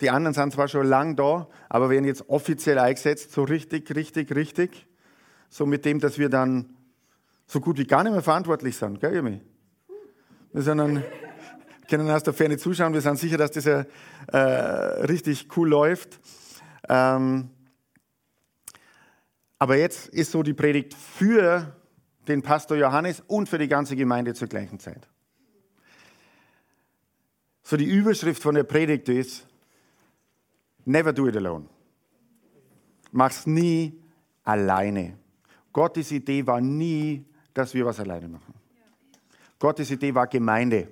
die anderen sind zwar schon lang da, aber werden jetzt offiziell eingesetzt, so richtig, richtig, richtig. So mit dem, dass wir dann so gut wie gar nicht mehr verantwortlich sind, gell, Irmi? Wir sind dann, können aus der Ferne zuschauen, wir sind sicher, dass das ja äh, richtig cool läuft. Ähm, aber jetzt ist so die Predigt für den Pastor Johannes und für die ganze Gemeinde zur gleichen Zeit. So die Überschrift von der Predigt ist, Never do it alone. Mach's nie alleine. Gottes Idee war nie, dass wir was alleine machen. Gottes Idee war Gemeinde.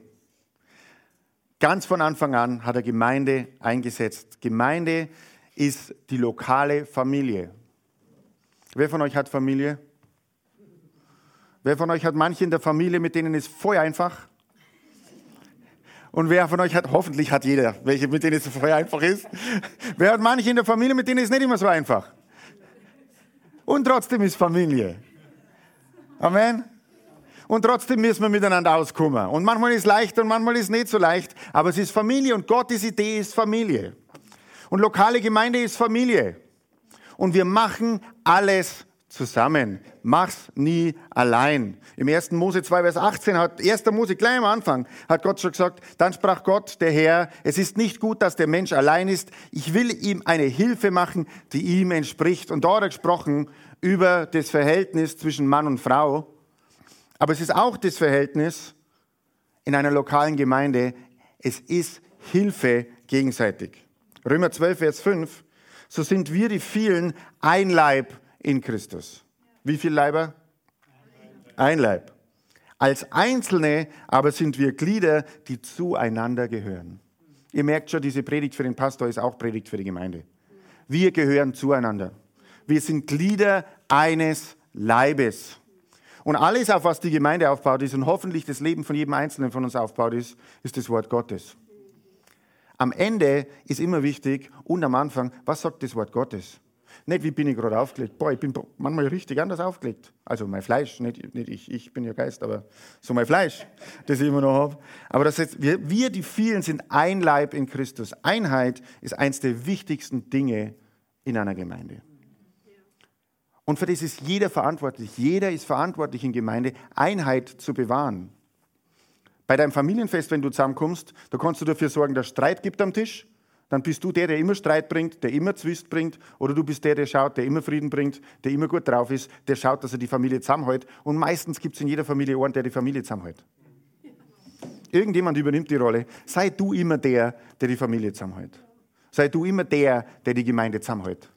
Ganz von Anfang an hat er Gemeinde eingesetzt. Gemeinde ist die lokale Familie. Wer von euch hat Familie? Wer von euch hat manche in der Familie, mit denen ist voll einfach? Und wer von euch hat, hoffentlich hat jeder, welche, mit denen es voll einfach ist. Wer hat manche in der Familie, mit denen ist nicht immer so einfach. Und trotzdem ist Familie. Amen. Und trotzdem müssen wir miteinander auskommen. Und manchmal ist es leicht und manchmal ist es nicht so leicht. Aber es ist Familie und Gottes Idee ist Familie. Und lokale Gemeinde ist Familie. Und wir machen alles zusammen. Mach's nie allein. Im 1. Mose 2, Vers 18 hat 1. Mose gleich am Anfang hat Gott schon gesagt, dann sprach Gott, der Herr, es ist nicht gut, dass der Mensch allein ist. Ich will ihm eine Hilfe machen, die ihm entspricht. Und da hat er gesprochen über das Verhältnis zwischen Mann und Frau. Aber es ist auch das Verhältnis in einer lokalen Gemeinde. Es ist Hilfe gegenseitig. Römer 12, Vers 5. So sind wir die vielen ein Leib in Christus. Wie viele Leiber? Ein Leib. Als Einzelne aber sind wir Glieder, die zueinander gehören. Ihr merkt schon, diese Predigt für den Pastor ist auch Predigt für die Gemeinde. Wir gehören zueinander. Wir sind Glieder eines Leibes. Und alles, auf was die Gemeinde aufbaut ist und hoffentlich das Leben von jedem Einzelnen von uns aufbaut ist, ist das Wort Gottes. Am Ende ist immer wichtig und am Anfang, was sagt das Wort Gottes? Nicht, wie bin ich gerade aufgelegt. Boah, ich bin manchmal richtig anders aufgelegt. Also mein Fleisch, nicht, nicht ich, ich bin ja Geist, aber so mein Fleisch, das ich immer noch habe. Aber das heißt, wir, wir, die vielen, sind ein Leib in Christus. Einheit ist eines der wichtigsten Dinge in einer Gemeinde. Und für das ist jeder verantwortlich. Jeder ist verantwortlich in Gemeinde, Einheit zu bewahren. Bei deinem Familienfest, wenn du zusammenkommst, da kannst du dafür sorgen, dass Streit gibt am Tisch dann bist du der, der immer Streit bringt, der immer Zwist bringt, oder du bist der, der schaut, der immer Frieden bringt, der immer gut drauf ist, der schaut, dass er die Familie zusammenhält. Und meistens gibt es in jeder Familie einen, der die Familie zusammenhält. Irgendjemand übernimmt die Rolle. Sei du immer der, der die Familie zusammenhält. Sei du immer der, der die Gemeinde zusammenhält.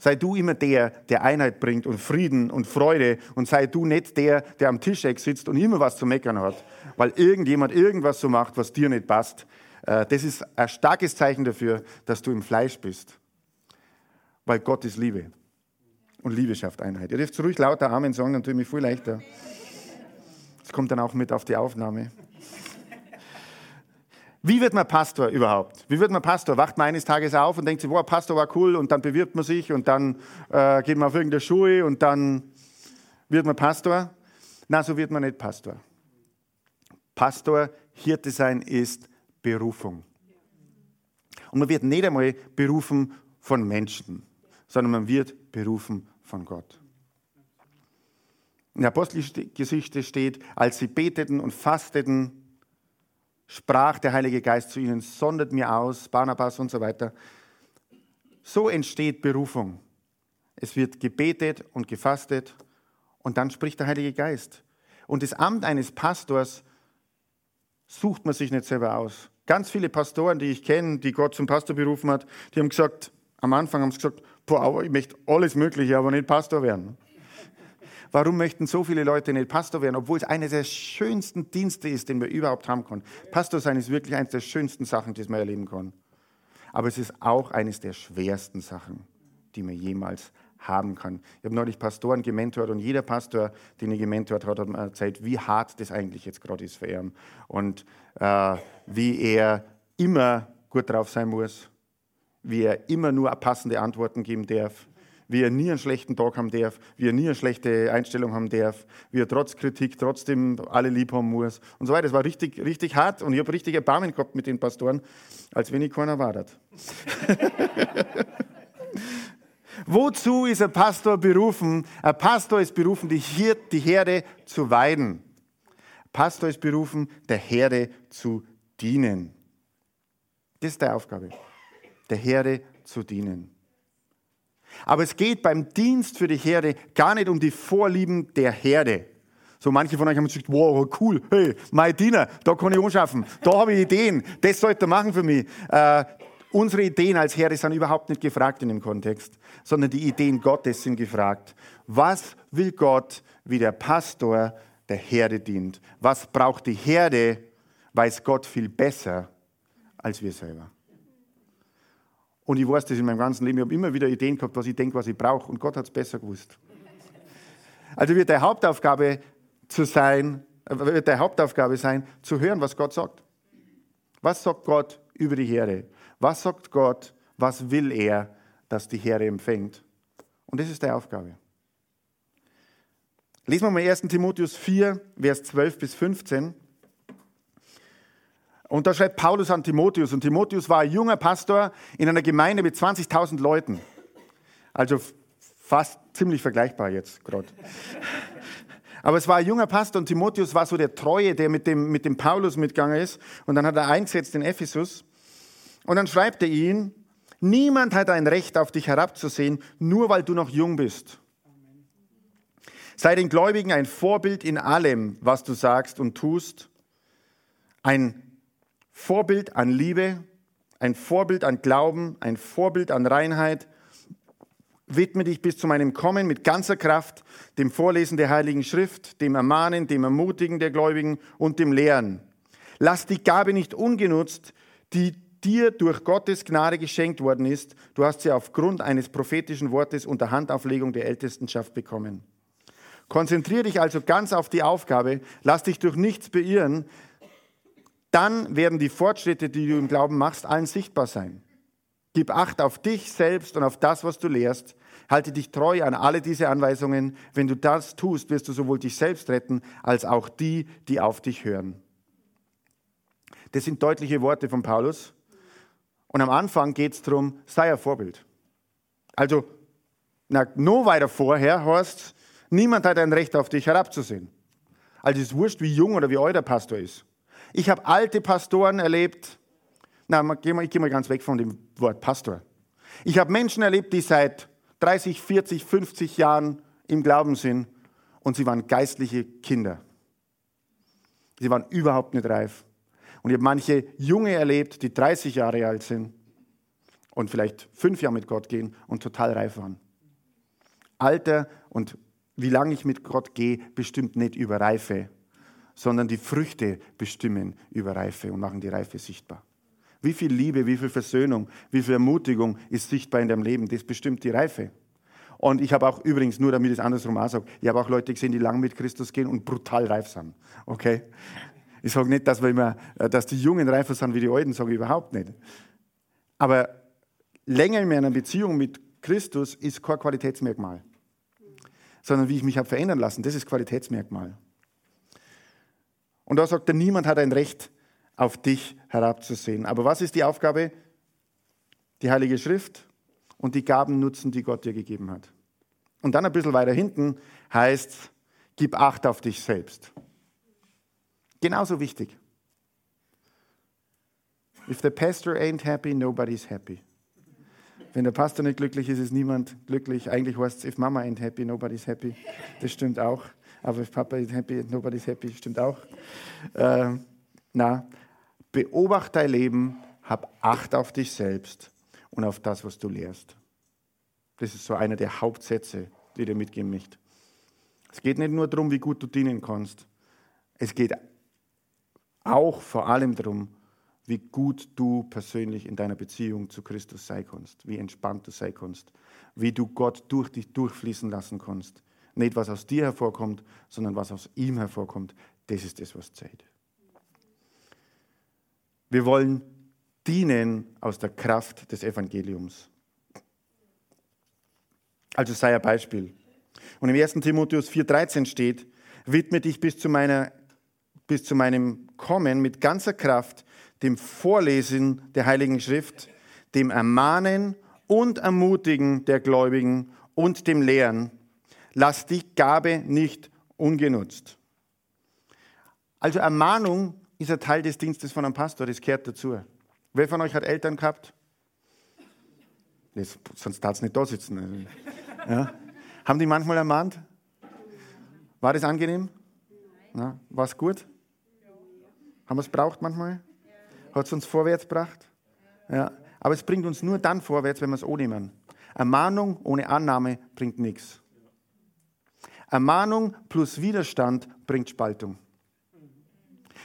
Sei du immer der, der Einheit bringt und Frieden und Freude und sei du nicht der, der am Tischeck sitzt und immer was zu meckern hat, weil irgendjemand irgendwas so macht, was dir nicht passt. Äh, das ist ein starkes Zeichen dafür, dass du im Fleisch bist. Weil Gott ist Liebe. Und Liebe schafft Einheit. Ihr dürft ruhig lauter Amen sagen, dann tue ich mich viel leichter. Das kommt dann auch mit auf die Aufnahme. Wie wird man Pastor überhaupt? Wie wird man Pastor? Wacht man eines Tages auf und denkt sich, wow, Pastor war cool und dann bewirbt man sich und dann äh, geht man auf irgendeine Schule und dann wird man Pastor? Na, so wird man nicht Pastor. Pastor, Hirte sein ist Berufung. Und man wird nicht einmal berufen von Menschen, sondern man wird berufen von Gott. In der Apostelgeschichte steht, als sie beteten und fasteten, sprach der Heilige Geist zu ihnen, sondert mir aus, Barnabas und so weiter. So entsteht Berufung. Es wird gebetet und gefastet und dann spricht der Heilige Geist. Und das Amt eines Pastors sucht man sich nicht selber aus. Ganz viele Pastoren, die ich kenne, die Gott zum Pastor berufen hat, die haben gesagt, am Anfang haben sie gesagt, boah, ich möchte alles Mögliche, aber nicht Pastor werden. Warum möchten so viele Leute nicht Pastor werden, obwohl es einer der schönsten Dienste ist, den man überhaupt haben kann? Pastor sein ist wirklich eines der schönsten Sachen, die man erleben kann. Aber es ist auch eines der schwersten Sachen, die man jemals haben kann. Ich habe neulich Pastoren gementort und jeder Pastor, den ich gementort habe, hat mir erzählt, wie hart das eigentlich jetzt gerade ist für ihn und äh, wie er immer gut drauf sein muss, wie er immer nur passende Antworten geben darf, wie er nie einen schlechten Tag haben darf, wie er nie eine schlechte Einstellung haben darf, wie er trotz Kritik trotzdem alle lieb haben muss und so weiter. Das war richtig, richtig hart und ich habe richtig Erbarmen gehabt mit den Pastoren, als wenn ich keiner war. Wozu ist ein Pastor berufen? Ein Pastor ist berufen, die, Hirt, die Herde zu weiden. Ein Pastor ist berufen, der Herde zu dienen. Das ist die Aufgabe, der Herde zu dienen. Aber es geht beim Dienst für die Herde gar nicht um die Vorlieben der Herde. So manche von euch haben gesagt, wow, cool, hey, mein Diener, da kann ich anschaffen, da habe ich Ideen, das sollte er machen für mich. Äh, unsere Ideen als Herde sind überhaupt nicht gefragt in dem Kontext, sondern die Ideen Gottes sind gefragt. Was will Gott, wie der Pastor der Herde dient? Was braucht die Herde, weiß Gott viel besser als wir selber. Und ich weiß das in meinem ganzen Leben. Ich habe immer wieder Ideen gehabt, was ich denke, was ich brauche. Und Gott hat es besser gewusst. Also wird der Hauptaufgabe zu sein, wird der Hauptaufgabe sein, zu hören, was Gott sagt. Was sagt Gott über die Herde? Was sagt Gott? Was will er, dass die Herde empfängt? Und das ist die Aufgabe. Lesen wir mal 1. Timotheus 4, Vers 12 bis 15. Und da schreibt Paulus an Timotheus. Und Timotheus war ein junger Pastor in einer Gemeinde mit 20.000 Leuten. Also fast ziemlich vergleichbar jetzt gerade. Aber es war ein junger Pastor und Timotheus war so der Treue, der mit dem, mit dem Paulus mitgegangen ist. Und dann hat er eingesetzt in Ephesus. Und dann schreibt er ihn, niemand hat ein Recht auf dich herabzusehen, nur weil du noch jung bist. Sei den Gläubigen ein Vorbild in allem, was du sagst und tust. Ein Vorbild an Liebe, ein Vorbild an Glauben, ein Vorbild an Reinheit. Widme dich bis zu meinem Kommen mit ganzer Kraft dem Vorlesen der Heiligen Schrift, dem Ermahnen, dem Ermutigen der Gläubigen und dem Lehren. Lass die Gabe nicht ungenutzt, die dir durch Gottes Gnade geschenkt worden ist. Du hast sie aufgrund eines prophetischen Wortes unter Handauflegung der Ältestenschaft bekommen. Konzentriere dich also ganz auf die Aufgabe, lass dich durch nichts beirren, dann werden die Fortschritte, die du im Glauben machst, allen sichtbar sein. Gib Acht auf dich selbst und auf das, was du lehrst. Halte dich treu an alle diese Anweisungen. Wenn du das tust, wirst du sowohl dich selbst retten, als auch die, die auf dich hören. Das sind deutliche Worte von Paulus. Und am Anfang geht es darum, sei ein Vorbild. Also, na, noch weiter vorher heißt niemand hat ein Recht auf dich herabzusehen. Also es ist wurscht, wie jung oder wie alt der Pastor ist. Ich habe alte Pastoren erlebt. Na, ich gehe mal ganz weg von dem Wort Pastor. Ich habe Menschen erlebt, die seit 30, 40, 50 Jahren im Glauben sind und sie waren geistliche Kinder. Sie waren überhaupt nicht reif. Und ich habe manche Junge erlebt, die 30 Jahre alt sind und vielleicht fünf Jahre mit Gott gehen und total reif waren. Alter und wie lange ich mit Gott gehe, bestimmt nicht über Reife, sondern die Früchte bestimmen über Reife und machen die Reife sichtbar. Wie viel Liebe, wie viel Versöhnung, wie viel Ermutigung ist sichtbar in deinem Leben, das bestimmt die Reife. Und ich habe auch übrigens, nur damit ich es andersrum auch sage, ich habe auch Leute gesehen, die lang mit Christus gehen und brutal reif sind. Okay? Ich sage nicht, dass, wir immer, äh, dass die Jungen reifer sind wie die Alten, sage ich überhaupt nicht. Aber länger in meiner Beziehung mit Christus ist kein Qualitätsmerkmal, sondern wie ich mich habe verändern lassen, das ist Qualitätsmerkmal. Und da sagt er, niemand hat ein Recht, auf dich herabzusehen. Aber was ist die Aufgabe? Die Heilige Schrift und die Gaben nutzen, die Gott dir gegeben hat. Und dann ein bisschen weiter hinten heißt, gib Acht auf dich selbst. Genauso wichtig. If the pastor ain't happy, nobody's happy. Wenn der Pastor nicht glücklich ist, ist niemand glücklich. Eigentlich heißt es, if Mama ain't happy, nobody's happy. Das stimmt auch. Aber if Papa is happy, nobody's happy, stimmt auch. Äh, na, beobachte dein Leben, hab Acht auf dich selbst und auf das, was du lehrst. Das ist so einer der Hauptsätze, die dir mitgeben möchte. Es geht nicht nur darum, wie gut du dienen kannst. Es geht auch vor allem darum, wie gut du persönlich in deiner Beziehung zu Christus sein kannst, wie entspannt du sein kannst, wie du Gott durch dich durchfließen lassen kannst. Nicht was aus dir hervorkommt, sondern was aus ihm hervorkommt. Das ist das, was zählt. Wir wollen dienen aus der Kraft des Evangeliums. Also sei ein Beispiel. Und im 1. Timotheus 4,13 steht, widme dich bis zu, meiner, bis zu meinem Kommen mit ganzer Kraft dem Vorlesen der Heiligen Schrift, dem Ermahnen und Ermutigen der Gläubigen und dem Lehren. Lass die Gabe nicht ungenutzt. Also Ermahnung ist ein Teil des Dienstes von einem Pastor, das gehört dazu. Wer von euch hat Eltern gehabt? Das, sonst darf es nicht da sitzen. Ja. Haben die manchmal ermahnt? War das angenehm? War es gut? Haben wir es braucht manchmal? Hat es uns vorwärts gebracht? Ja. Aber es bringt uns nur dann vorwärts, wenn wir es annehmen. Ermahnung ohne Annahme bringt nichts. Ermahnung plus Widerstand bringt Spaltung.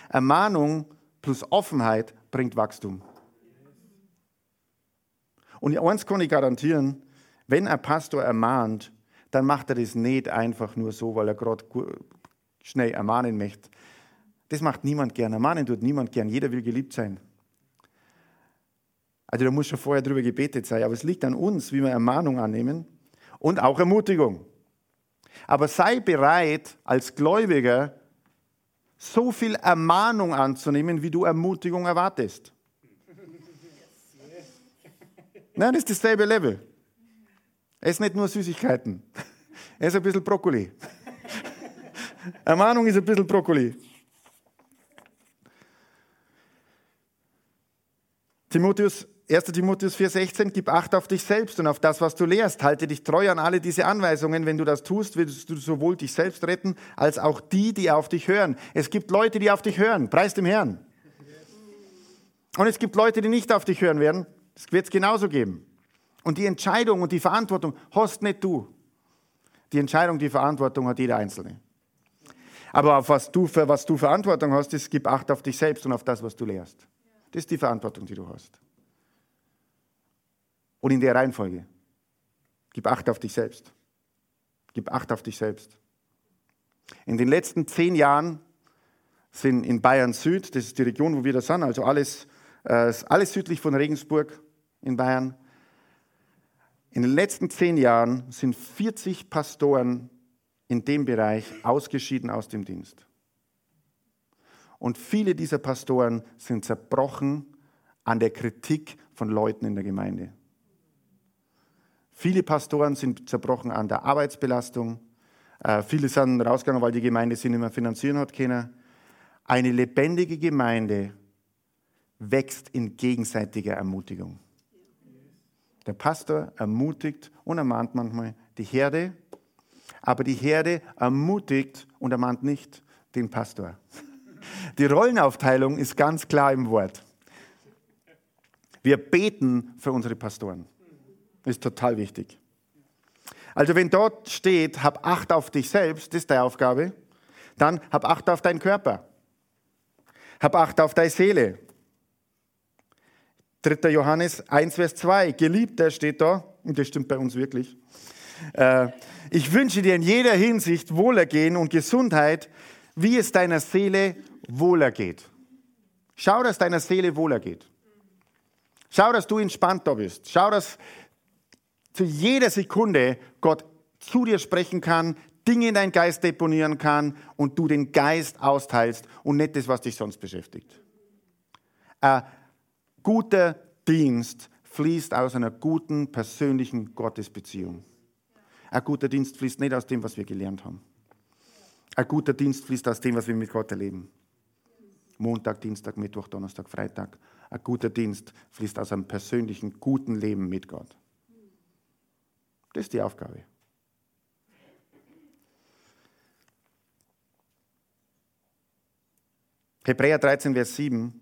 Ermahnung plus Offenheit bringt Wachstum. Und eins kann ich garantieren, wenn ein Pastor ermahnt, dann macht er das nicht einfach nur so, weil er gerade schnell ermahnen möchte. Das macht niemand gern. Ermahnen tut niemand gern. Jeder will geliebt sein. Also da muss schon vorher drüber gebetet sein. Aber es liegt an uns, wie wir Ermahnung annehmen und auch Ermutigung. Aber sei bereit, als Gläubiger so viel Ermahnung anzunehmen, wie du Ermutigung erwartest. Nein, das ist dasselbe Level. Er ist nicht nur Süßigkeiten. Er ist ein bisschen Brokkoli. Ermahnung ist ein bisschen Brokkoli. Timotheus 1. Timotheus 4,16, gib Acht auf dich selbst und auf das, was du lehrst. Halte dich treu an alle diese Anweisungen. Wenn du das tust, wirst du sowohl dich selbst retten, als auch die, die auf dich hören. Es gibt Leute, die auf dich hören. Preis dem Herrn. Und es gibt Leute, die nicht auf dich hören werden. Das wird es genauso geben. Und die Entscheidung und die Verantwortung hast nicht du. Die Entscheidung, die Verantwortung hat jeder Einzelne. Aber auf was du, für was du Verantwortung hast, ist, gib Acht auf dich selbst und auf das, was du lehrst. Das ist die Verantwortung, die du hast. Und in der Reihenfolge. Gib Acht auf dich selbst. Gib Acht auf dich selbst. In den letzten zehn Jahren sind in Bayern Süd, das ist die Region, wo wir da sind, also alles, äh, alles südlich von Regensburg in Bayern. In den letzten zehn Jahren sind 40 Pastoren in dem Bereich ausgeschieden aus dem Dienst. Und viele dieser Pastoren sind zerbrochen an der Kritik von Leuten in der Gemeinde. Viele Pastoren sind zerbrochen an der Arbeitsbelastung. Äh, viele sind rausgegangen, weil die Gemeinde sie nicht mehr finanzieren hat können. Eine lebendige Gemeinde wächst in gegenseitiger Ermutigung. Der Pastor ermutigt und ermahnt manchmal die Herde, aber die Herde ermutigt und ermahnt nicht den Pastor. Die Rollenaufteilung ist ganz klar im Wort. Wir beten für unsere Pastoren. Ist total wichtig. Also wenn dort steht, hab Acht auf dich selbst, das ist deine Aufgabe, dann hab Acht auf deinen Körper. Hab Acht auf deine Seele. 3. Johannes 1, Vers 2. Geliebter steht da, und das stimmt bei uns wirklich. Äh, ich wünsche dir in jeder Hinsicht Wohlergehen und Gesundheit, wie es deiner Seele wohlergeht. Schau, dass deiner Seele wohlergeht. Schau, dass du entspannt da bist. Schau, dass zu jeder Sekunde Gott zu dir sprechen kann, Dinge in deinen Geist deponieren kann und du den Geist austeilst und nicht das, was dich sonst beschäftigt. Ein guter Dienst fließt aus einer guten persönlichen Gottesbeziehung. Ein guter Dienst fließt nicht aus dem, was wir gelernt haben. Ein guter Dienst fließt aus dem, was wir mit Gott erleben. Montag, Dienstag, Mittwoch, Donnerstag, Freitag. Ein guter Dienst fließt aus einem persönlichen, guten Leben mit Gott. Das ist die Aufgabe. Hebräer 13, Vers 7,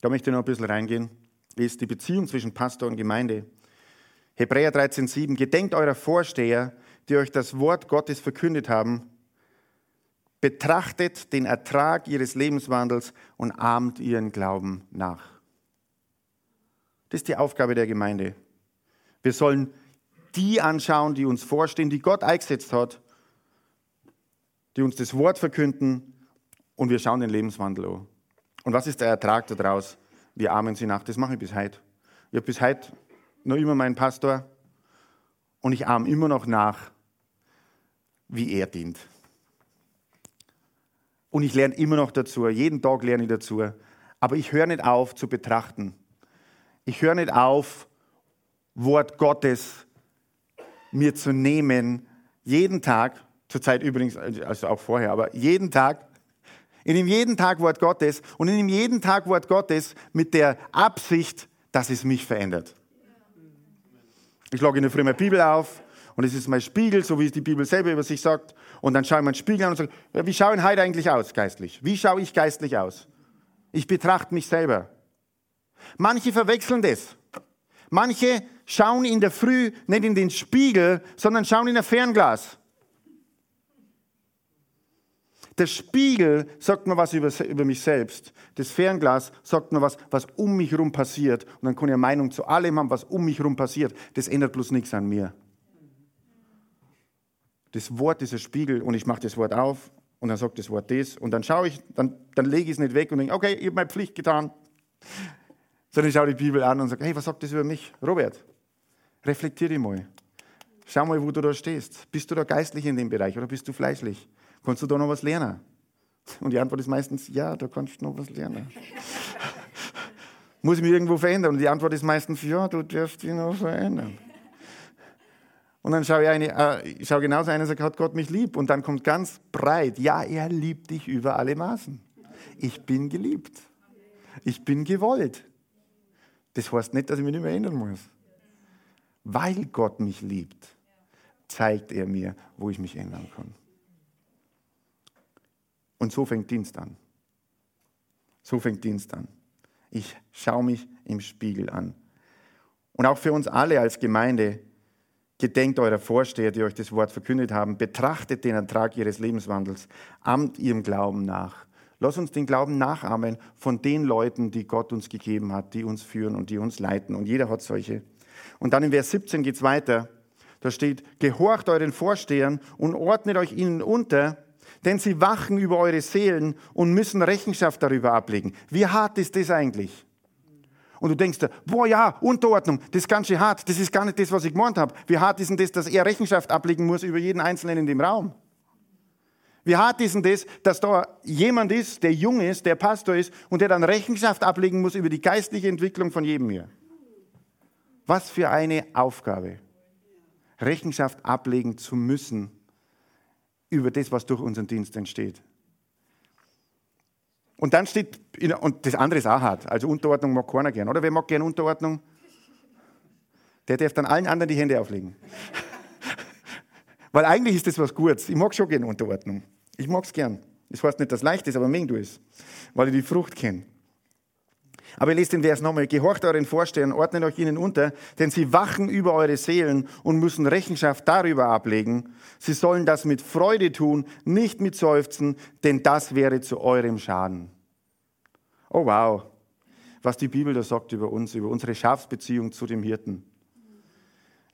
da möchte ich noch ein bisschen reingehen, ist die Beziehung zwischen Pastor und Gemeinde. Hebräer 13, 7, gedenkt eurer Vorsteher, die euch das Wort Gottes verkündet haben. betrachtet den Ertrag ihres Lebenswandels und ahmt ihren Glauben nach. Das ist die Aufgabe der Gemeinde. Wir sollen die anschauen, die uns vorstehen, die Gott eingesetzt hat, die uns das Wort verkünden und wir schauen den Lebenswandel an. Und was ist der Ertrag daraus? Wir ahmen sie nach. Das mache ich bis heute. Ich habe bis heute noch immer meinen Pastor und ich ahme immer noch nach, wie er dient. Und ich lerne immer noch dazu, jeden Tag lerne ich dazu. Aber ich höre nicht auf zu betrachten. Ich höre nicht auf, Wort Gottes mir zu nehmen, jeden Tag, zurzeit übrigens, also auch vorher, aber jeden Tag, in dem jeden Tag Wort Gottes und in dem jeden Tag Wort Gottes mit der Absicht, dass es mich verändert. Ich lege in der Früh meine Bibel auf und es ist mein Spiegel, so wie es die Bibel selber über sich sagt. Und dann schaue ich meinen Spiegel an und sage, wie schaue ich heute eigentlich aus geistlich? Wie schaue ich geistlich aus? Ich betrachte mich selber. Manche verwechseln das. Manche schauen in der Früh nicht in den Spiegel, sondern schauen in ein Fernglas. Der Spiegel sagt mir was über, über, mich selbst. Das Fernglas sagt mir was, was um mich herum passiert. Und dann kann ich eine Meinung zu allem haben, was um mich herum passiert. Das ändert bloß nichts an mir. Das Wort ist ein Spiegel und ich mache das Wort auf und dann sagt das Wort das und dann schaue ich, dann, dann lege ich es nicht weg und denke, okay, ich habe meine Pflicht getan. Sondern ich schaue die Bibel an und sage, hey, was sagt das über mich? Robert, reflektiere dich mal. Schau mal, wo du da stehst. Bist du da geistlich in dem Bereich oder bist du fleischlich? Kannst du da noch was lernen? Und die Antwort ist meistens, ja, da kannst du noch was lernen. Muss ich mich irgendwo verändern? Und die Antwort ist meistens, ja, du darfst dich noch verändern. Und dann schaue ich, eine, äh, schaue genauso ein und sage, hat Gott mich lieb? Und dann kommt ganz breit, ja, er liebt dich über alle Maßen. Ich bin geliebt. Ich bin gewollt. Das heißt nicht, dass ich mich nicht mehr ändern muss. Weil Gott mich liebt, zeigt er mir, wo ich mich ändern kann. Und so fängt Dienst an. So fängt Dienst an. Ich schaue mich im Spiegel an. Und auch für uns alle als Gemeinde, gedenkt eurer Vorsteher, die euch das Wort verkündet haben, betrachtet den Ertrag ihres Lebenswandels, amt ihrem Glauben nach. Lass uns den Glauben nachahmen von den Leuten, die Gott uns gegeben hat, die uns führen und die uns leiten. Und jeder hat solche. Und dann in Vers 17 geht es weiter. Da steht, gehorcht euren Vorstehern und ordnet euch ihnen unter, denn sie wachen über eure Seelen und müssen Rechenschaft darüber ablegen. Wie hart ist das eigentlich? Und du denkst dir, boah ja, Unterordnung, das ist ganz schön hart, das ist gar nicht das, was ich gemeint habe. Wie hart ist denn das, dass er Rechenschaft ablegen muss über jeden Einzelnen in dem Raum? Wie hart ist denn das, dass da jemand ist, der jung ist, der Pastor ist und der dann Rechenschaft ablegen muss über die geistliche Entwicklung von jedem hier? Was für eine Aufgabe, Rechenschaft ablegen zu müssen über das, was durch unseren Dienst entsteht. Und dann steht, und das andere ist auch hart, also Unterordnung mag keiner gern, oder? Wer mag gern Unterordnung? Der darf dann allen anderen die Hände auflegen. Weil eigentlich ist das was Gutes. Ich mag schon gern Unterordnung. Ich mag es gern. Das heißt nicht, dass es leicht ist, aber mengen du es, weil ich die Frucht kenne. Aber lest den Vers nochmal. Gehorcht euren Vorstehern, ordnet euch ihnen unter, denn sie wachen über eure Seelen und müssen Rechenschaft darüber ablegen. Sie sollen das mit Freude tun, nicht mit Seufzen, denn das wäre zu eurem Schaden. Oh wow, was die Bibel da sagt über uns, über unsere Schafsbeziehung zu dem Hirten.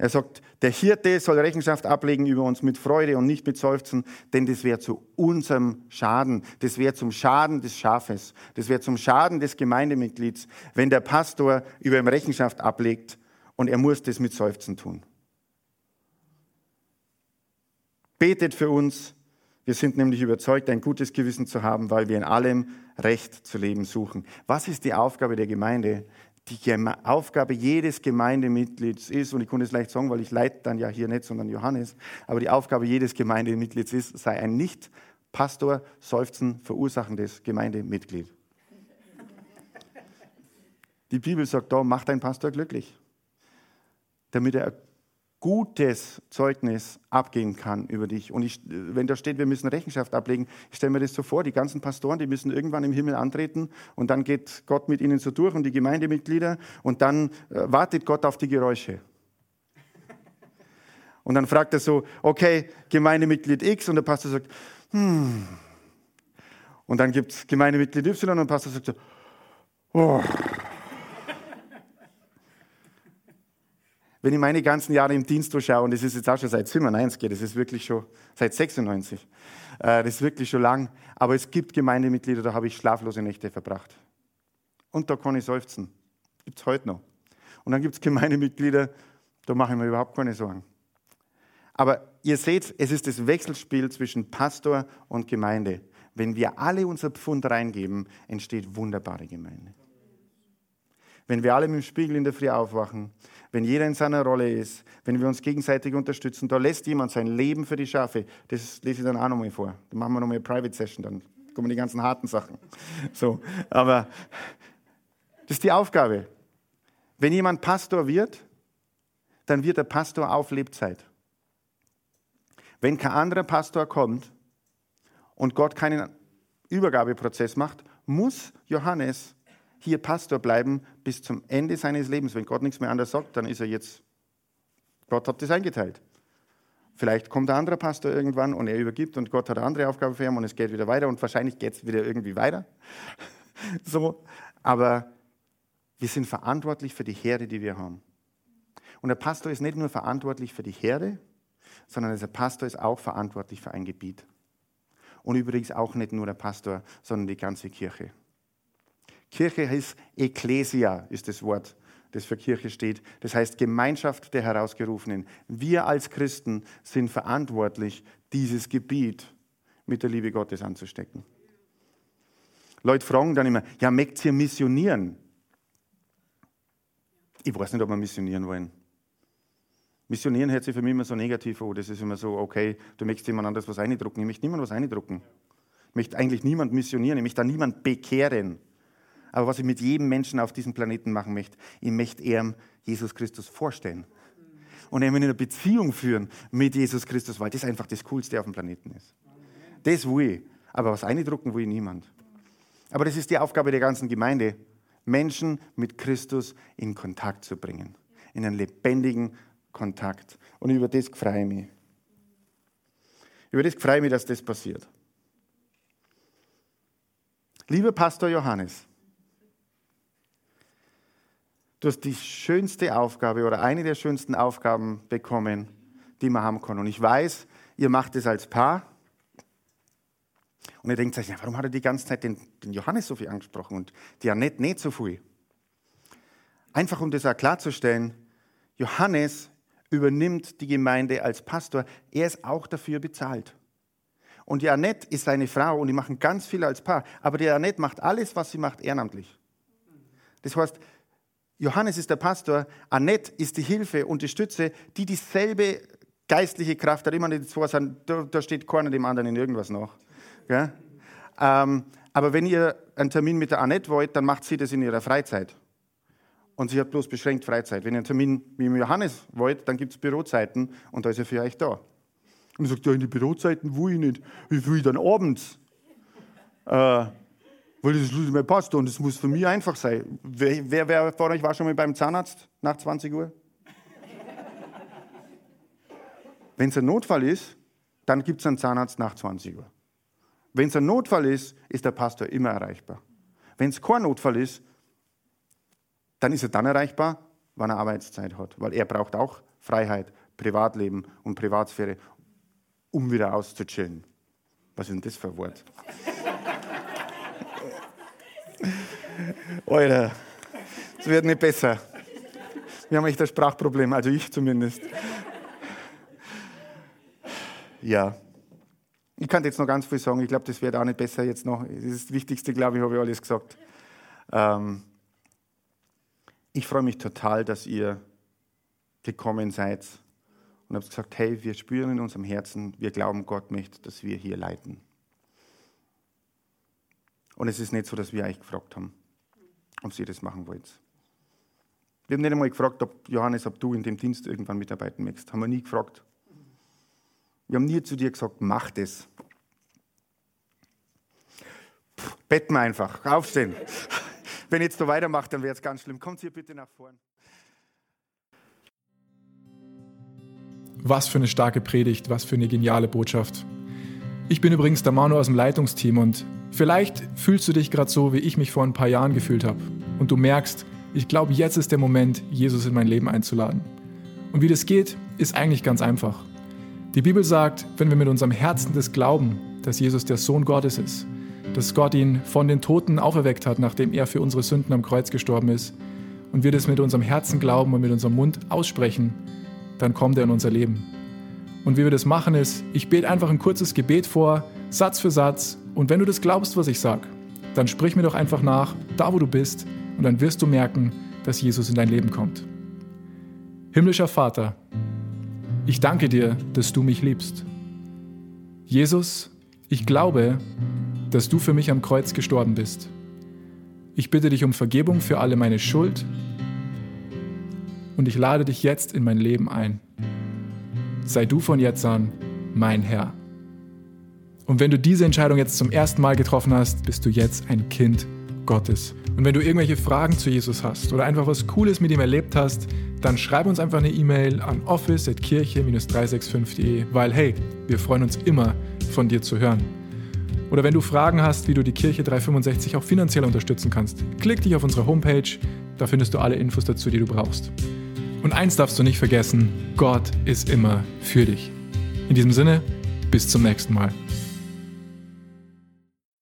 Er sagt, der Hirte soll Rechenschaft ablegen über uns mit Freude und nicht mit Seufzen, denn das wäre zu unserem Schaden. Das wäre zum Schaden des Schafes. Das wäre zum Schaden des Gemeindemitglieds, wenn der Pastor über ihm Rechenschaft ablegt und er muss das mit Seufzen tun. Betet für uns. Wir sind nämlich überzeugt, ein gutes Gewissen zu haben, weil wir in allem Recht zu leben suchen. Was ist die Aufgabe der Gemeinde? Die Aufgabe jedes Gemeindemitglieds ist, und ich kann es leicht sagen, weil ich leite dann ja hier nicht, sondern Johannes, aber die Aufgabe jedes Gemeindemitglieds ist, sei ein nicht Pastor, Seufzen, verursachendes Gemeindemitglied. Die Bibel sagt da, mach dein Pastor glücklich, damit er gutes Zeugnis abgeben kann über dich. Und ich, wenn da steht, wir müssen Rechenschaft ablegen, ich stelle mir das so vor, die ganzen Pastoren, die müssen irgendwann im Himmel antreten und dann geht Gott mit ihnen so durch und die Gemeindemitglieder und dann äh, wartet Gott auf die Geräusche. Und dann fragt er so, okay, Gemeindemitglied X und der Pastor sagt, hm, Und dann gibt es Gemeindemitglied Y und der Pastor sagt so, oh. Wenn ich meine ganzen Jahre im Dienst schaue, und das ist jetzt auch schon seit 97, das ist wirklich schon seit 96, äh, das ist wirklich schon lang, aber es gibt Gemeindemitglieder, da habe ich schlaflose Nächte verbracht. Und da kann ich seufzen. Gibt es heute noch. Und dann gibt es Gemeindemitglieder, da mache ich mir überhaupt keine Sorgen. Aber ihr seht, es ist das Wechselspiel zwischen Pastor und Gemeinde. Wenn wir alle unser Pfund reingeben, entsteht wunderbare Gemeinde. Wenn wir alle mit dem Spiegel in der Früh aufwachen, wenn jeder in seiner Rolle ist, wenn wir uns gegenseitig unterstützen, da lässt jemand sein Leben für die Schafe. Das lese ich dann auch nochmal vor. Dann machen wir nochmal eine Private Session, dann kommen die ganzen harten Sachen. So, aber das ist die Aufgabe. Wenn jemand Pastor wird, dann wird der Pastor auf Lebzeit. Wenn kein anderer Pastor kommt und Gott keinen Übergabeprozess macht, muss Johannes hier Pastor bleiben bis zum Ende seines Lebens. Wenn Gott nichts mehr anderes sagt, dann ist er jetzt, Gott hat das eingeteilt. Vielleicht kommt ein anderer Pastor irgendwann und er übergibt und Gott hat eine andere Aufgabe für ihn und es geht wieder weiter und wahrscheinlich geht es wieder irgendwie weiter. so, aber wir sind verantwortlich für die Herde, die wir haben. Und der Pastor ist nicht nur verantwortlich für die Herde, sondern der Pastor ist auch verantwortlich für ein Gebiet. Und übrigens auch nicht nur der Pastor, sondern die ganze Kirche. Kirche heißt Ecclesia, ist das Wort, das für Kirche steht. Das heißt Gemeinschaft der Herausgerufenen. Wir als Christen sind verantwortlich, dieses Gebiet mit der Liebe Gottes anzustecken. Leute fragen dann immer, ja, möchtet ihr missionieren? Ich weiß nicht, ob wir missionieren wollen. Missionieren hört sich für mich immer so negativ an. Das ist immer so, okay, du möchtest jemand anderes was eindrucken. Ich möchte niemand was eindrucken. Ich möchte eigentlich niemand missionieren. Ich möchte da niemand bekehren. Aber was ich mit jedem Menschen auf diesem Planeten machen möchte, ich möchte ihm Jesus Christus vorstellen. Und ihn in einer Beziehung führen mit Jesus Christus, weil das einfach das Coolste auf dem Planeten ist. Das will ich. Aber was eindrucken will ich niemand. Aber das ist die Aufgabe der ganzen Gemeinde, Menschen mit Christus in Kontakt zu bringen. In einen lebendigen Kontakt. Und über das freue ich mich. Über das freue ich mich, dass das passiert. Lieber Pastor Johannes, du hast die schönste Aufgabe oder eine der schönsten Aufgaben bekommen, die man haben kann. Und ich weiß, ihr macht es als Paar. Und ihr denkt euch, ja, warum hat er die ganze Zeit den, den Johannes so viel angesprochen und die Annette nicht so viel? Einfach um das auch klarzustellen, Johannes übernimmt die Gemeinde als Pastor. Er ist auch dafür bezahlt. Und die Annette ist seine Frau und die machen ganz viel als Paar. Aber die Annette macht alles, was sie macht, ehrenamtlich. Das heißt, Johannes ist der Pastor, Annette ist die Hilfe und die Stütze, die dieselbe geistliche Kraft hat. Immer die zwei sind, da, da steht keiner dem anderen in irgendwas nach. Ähm, aber wenn ihr einen Termin mit der Annette wollt, dann macht sie das in ihrer Freizeit und sie hat bloß beschränkt Freizeit. Wenn ihr einen Termin mit Johannes wollt, dann gibt es Bürozeiten und da ist er für euch da. Und er sagt, ja, in die Bürozeiten will ich nicht. Ich will dann abends. Äh, weil das mein Pastor und das muss für mich einfach sein. Wer, wer, wer von euch war schon mal beim Zahnarzt nach 20 Uhr? Wenn es ein Notfall ist, dann gibt es einen Zahnarzt nach 20 Uhr. Wenn es ein Notfall ist, ist der Pastor immer erreichbar. Wenn es kein Notfall ist, dann ist er dann erreichbar, wann er Arbeitszeit hat, weil er braucht auch Freiheit, Privatleben und Privatsphäre, um wieder auszuchillen. Was ist denn das für ein Wort? Alter, es wird nicht besser. Wir haben echt ein Sprachproblem, also ich zumindest. Ja. Ich kann jetzt noch ganz viel sagen. Ich glaube, das wird auch nicht besser jetzt noch. Das ist das Wichtigste, glaube ich, habe ich alles gesagt. Ähm, ich freue mich total, dass ihr gekommen seid und habt gesagt, hey, wir spüren in unserem Herzen, wir glauben, Gott möchte, dass wir hier leiten. Und es ist nicht so, dass wir euch gefragt haben, ob ihr das machen wollt. Wir haben nicht einmal gefragt, ob Johannes, ob du in dem Dienst irgendwann mitarbeiten möchtest. Haben wir nie gefragt. Wir haben nie zu dir gesagt, mach das. Betten einfach, aufstehen. Wenn jetzt so weitermacht, dann wäre es ganz schlimm. Kommt hier bitte nach vorn. Was für eine starke Predigt, was für eine geniale Botschaft. Ich bin übrigens der Manu aus dem Leitungsteam und Vielleicht fühlst du dich gerade so, wie ich mich vor ein paar Jahren gefühlt habe. Und du merkst, ich glaube, jetzt ist der Moment, Jesus in mein Leben einzuladen. Und wie das geht, ist eigentlich ganz einfach. Die Bibel sagt, wenn wir mit unserem Herzen das glauben, dass Jesus der Sohn Gottes ist, dass Gott ihn von den Toten auferweckt hat, nachdem er für unsere Sünden am Kreuz gestorben ist, und wir das mit unserem Herzen glauben und mit unserem Mund aussprechen, dann kommt er in unser Leben. Und wie wir das machen ist, ich bete einfach ein kurzes Gebet vor, Satz für Satz, und wenn du das glaubst, was ich sage, dann sprich mir doch einfach nach, da wo du bist, und dann wirst du merken, dass Jesus in dein Leben kommt. Himmlischer Vater, ich danke dir, dass du mich liebst. Jesus, ich glaube, dass du für mich am Kreuz gestorben bist. Ich bitte dich um Vergebung für alle meine Schuld und ich lade dich jetzt in mein Leben ein. Sei du von jetzt an mein Herr. Und wenn du diese Entscheidung jetzt zum ersten Mal getroffen hast, bist du jetzt ein Kind Gottes. Und wenn du irgendwelche Fragen zu Jesus hast oder einfach was Cooles mit ihm erlebt hast, dann schreib uns einfach eine E-Mail an office.kirche-365.de, weil hey, wir freuen uns immer, von dir zu hören. Oder wenn du Fragen hast, wie du die Kirche 365 auch finanziell unterstützen kannst, klick dich auf unsere Homepage, da findest du alle Infos dazu, die du brauchst. Und eins darfst du nicht vergessen, Gott ist immer für dich. In diesem Sinne, bis zum nächsten Mal.